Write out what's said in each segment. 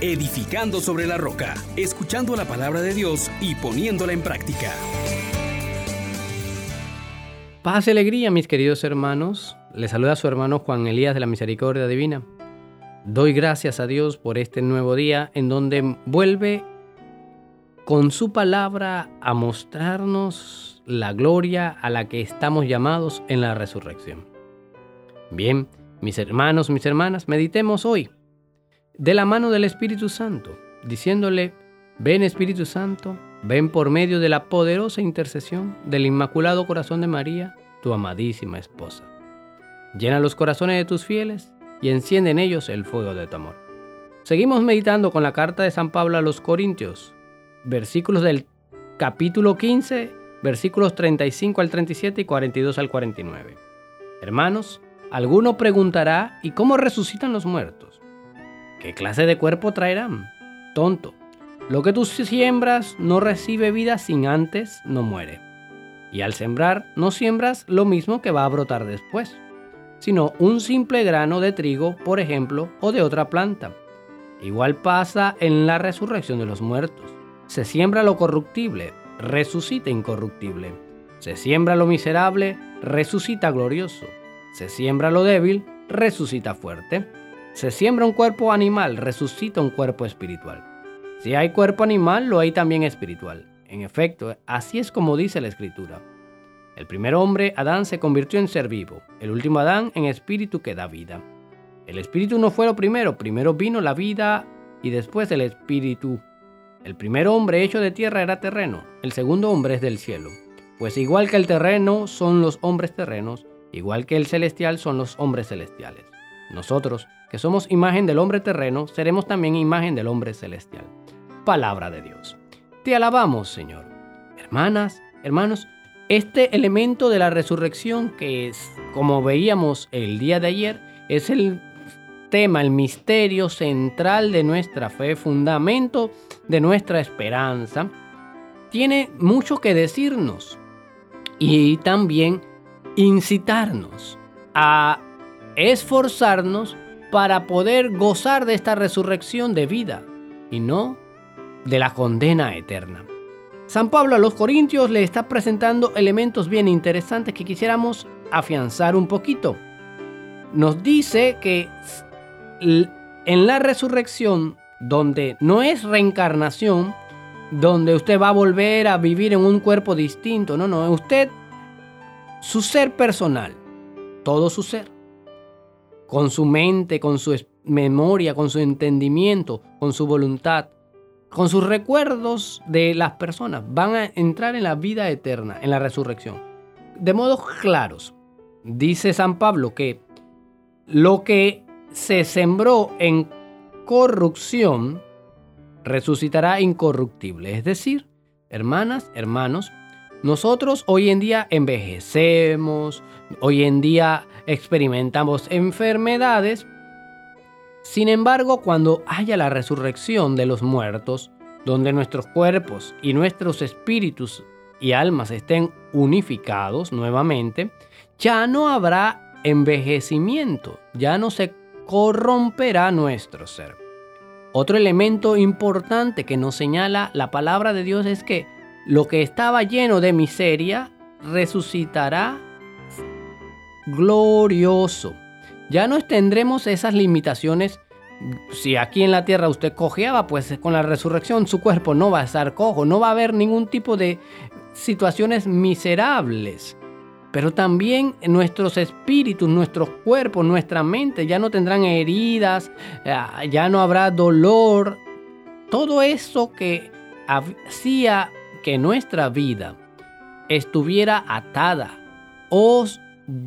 edificando sobre la roca, escuchando la palabra de Dios y poniéndola en práctica. Paz y alegría, mis queridos hermanos. Les saluda su hermano Juan Elías de la Misericordia Divina. Doy gracias a Dios por este nuevo día en donde vuelve con su palabra a mostrarnos la gloria a la que estamos llamados en la resurrección. Bien, mis hermanos, mis hermanas, meditemos hoy de la mano del Espíritu Santo, diciéndole, ven Espíritu Santo, ven por medio de la poderosa intercesión del Inmaculado Corazón de María, tu amadísima esposa. Llena los corazones de tus fieles y enciende en ellos el fuego de tu amor. Seguimos meditando con la carta de San Pablo a los Corintios, versículos del capítulo 15, versículos 35 al 37 y 42 al 49. Hermanos, alguno preguntará, ¿y cómo resucitan los muertos? ¿Qué clase de cuerpo traerán? Tonto, lo que tú siembras no recibe vida sin antes no muere. Y al sembrar no siembras lo mismo que va a brotar después, sino un simple grano de trigo, por ejemplo, o de otra planta. Igual pasa en la resurrección de los muertos. Se siembra lo corruptible, resucita incorruptible. Se siembra lo miserable, resucita glorioso. Se siembra lo débil, resucita fuerte. Se siembra un cuerpo animal, resucita un cuerpo espiritual. Si hay cuerpo animal, lo hay también espiritual. En efecto, así es como dice la Escritura. El primer hombre, Adán, se convirtió en ser vivo, el último Adán en espíritu que da vida. El espíritu no fue lo primero, primero vino la vida y después el espíritu. El primer hombre hecho de tierra era terreno, el segundo hombre es del cielo. Pues igual que el terreno son los hombres terrenos, igual que el celestial son los hombres celestiales. Nosotros, que somos imagen del hombre terreno, seremos también imagen del hombre celestial. Palabra de Dios. Te alabamos, Señor. Hermanas, hermanos, este elemento de la resurrección que es, como veíamos el día de ayer, es el tema, el misterio central de nuestra fe, fundamento de nuestra esperanza, tiene mucho que decirnos y también incitarnos a esforzarnos para poder gozar de esta resurrección de vida y no de la condena eterna. San Pablo a los Corintios le está presentando elementos bien interesantes que quisiéramos afianzar un poquito. Nos dice que en la resurrección, donde no es reencarnación, donde usted va a volver a vivir en un cuerpo distinto, no, no, usted, su ser personal, todo su ser, con su mente, con su memoria, con su entendimiento, con su voluntad, con sus recuerdos de las personas, van a entrar en la vida eterna, en la resurrección. De modos claros, dice San Pablo que lo que se sembró en corrupción, resucitará incorruptible. Es decir, hermanas, hermanos, nosotros hoy en día envejecemos, hoy en día experimentamos enfermedades. Sin embargo, cuando haya la resurrección de los muertos, donde nuestros cuerpos y nuestros espíritus y almas estén unificados nuevamente, ya no habrá envejecimiento, ya no se corromperá nuestro ser. Otro elemento importante que nos señala la palabra de Dios es que lo que estaba lleno de miseria resucitará glorioso. Ya no tendremos esas limitaciones. Si aquí en la tierra usted cojeaba, pues con la resurrección su cuerpo no va a estar cojo, no va a haber ningún tipo de situaciones miserables. Pero también nuestros espíritus, nuestros cuerpos, nuestra mente ya no tendrán heridas, ah, ya no habrá dolor. Todo eso que hacía que nuestra vida estuviera atada o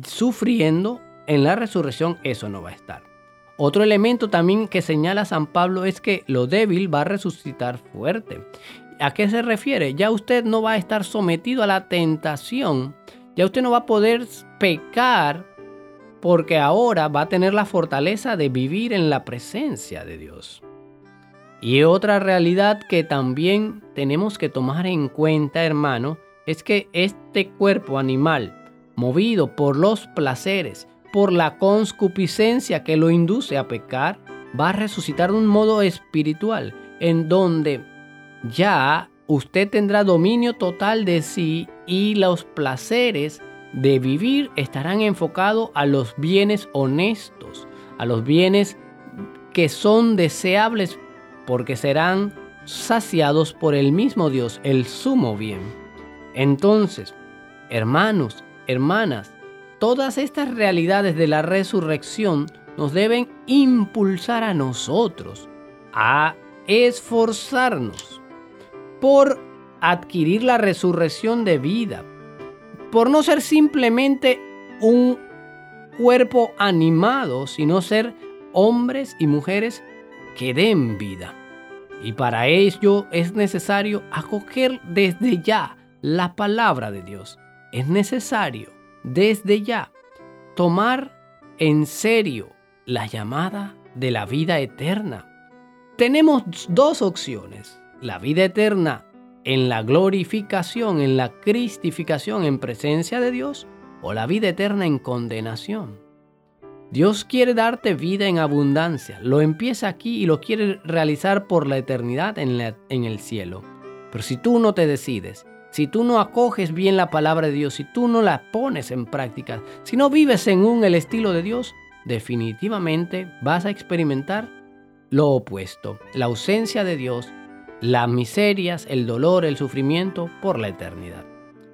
sufriendo, en la resurrección eso no va a estar. Otro elemento también que señala San Pablo es que lo débil va a resucitar fuerte. ¿A qué se refiere? Ya usted no va a estar sometido a la tentación ya usted no va a poder pecar porque ahora va a tener la fortaleza de vivir en la presencia de Dios. Y otra realidad que también tenemos que tomar en cuenta, hermano, es que este cuerpo animal, movido por los placeres, por la conscupiscencia que lo induce a pecar, va a resucitar de un modo espiritual, en donde ya usted tendrá dominio total de sí y los placeres de vivir estarán enfocados a los bienes honestos, a los bienes que son deseables porque serán saciados por el mismo Dios, el sumo bien. Entonces, hermanos, hermanas, todas estas realidades de la resurrección nos deben impulsar a nosotros a esforzarnos por adquirir la resurrección de vida, por no ser simplemente un cuerpo animado, sino ser hombres y mujeres que den vida. Y para ello es necesario acoger desde ya la palabra de Dios. Es necesario desde ya tomar en serio la llamada de la vida eterna. Tenemos dos opciones. La vida eterna en la glorificación, en la cristificación, en presencia de Dios, o la vida eterna en condenación. Dios quiere darte vida en abundancia. Lo empieza aquí y lo quiere realizar por la eternidad en, el cielo. Pero si tú no te decides, si tú no acoges bien la palabra de Dios, si tú no la pones en práctica, si no vives según el estilo de Dios, definitivamente vas a experimentar lo opuesto, la ausencia de Dios, las miserias, el dolor, el sufrimiento por la eternidad.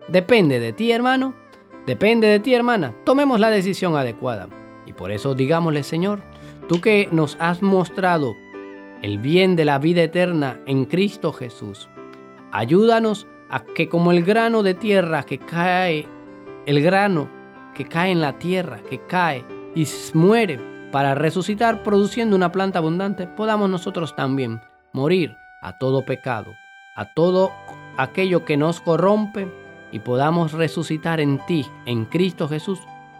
Depende de ti, hermano, depende de ti, hermana. Tomemos la decisión adecuada. Y por eso digámosle, Señor, tú que nos has mostrado el bien de la vida eterna en Cristo Jesús, ayúdanos a que como el grano de tierra que cae, el grano que cae en la tierra, que cae y muere para resucitar produciendo una planta abundante, podamos nosotros también morir a todo pecado, a todo aquello que nos corrompe y podamos resucitar en ti, en Cristo Jesús,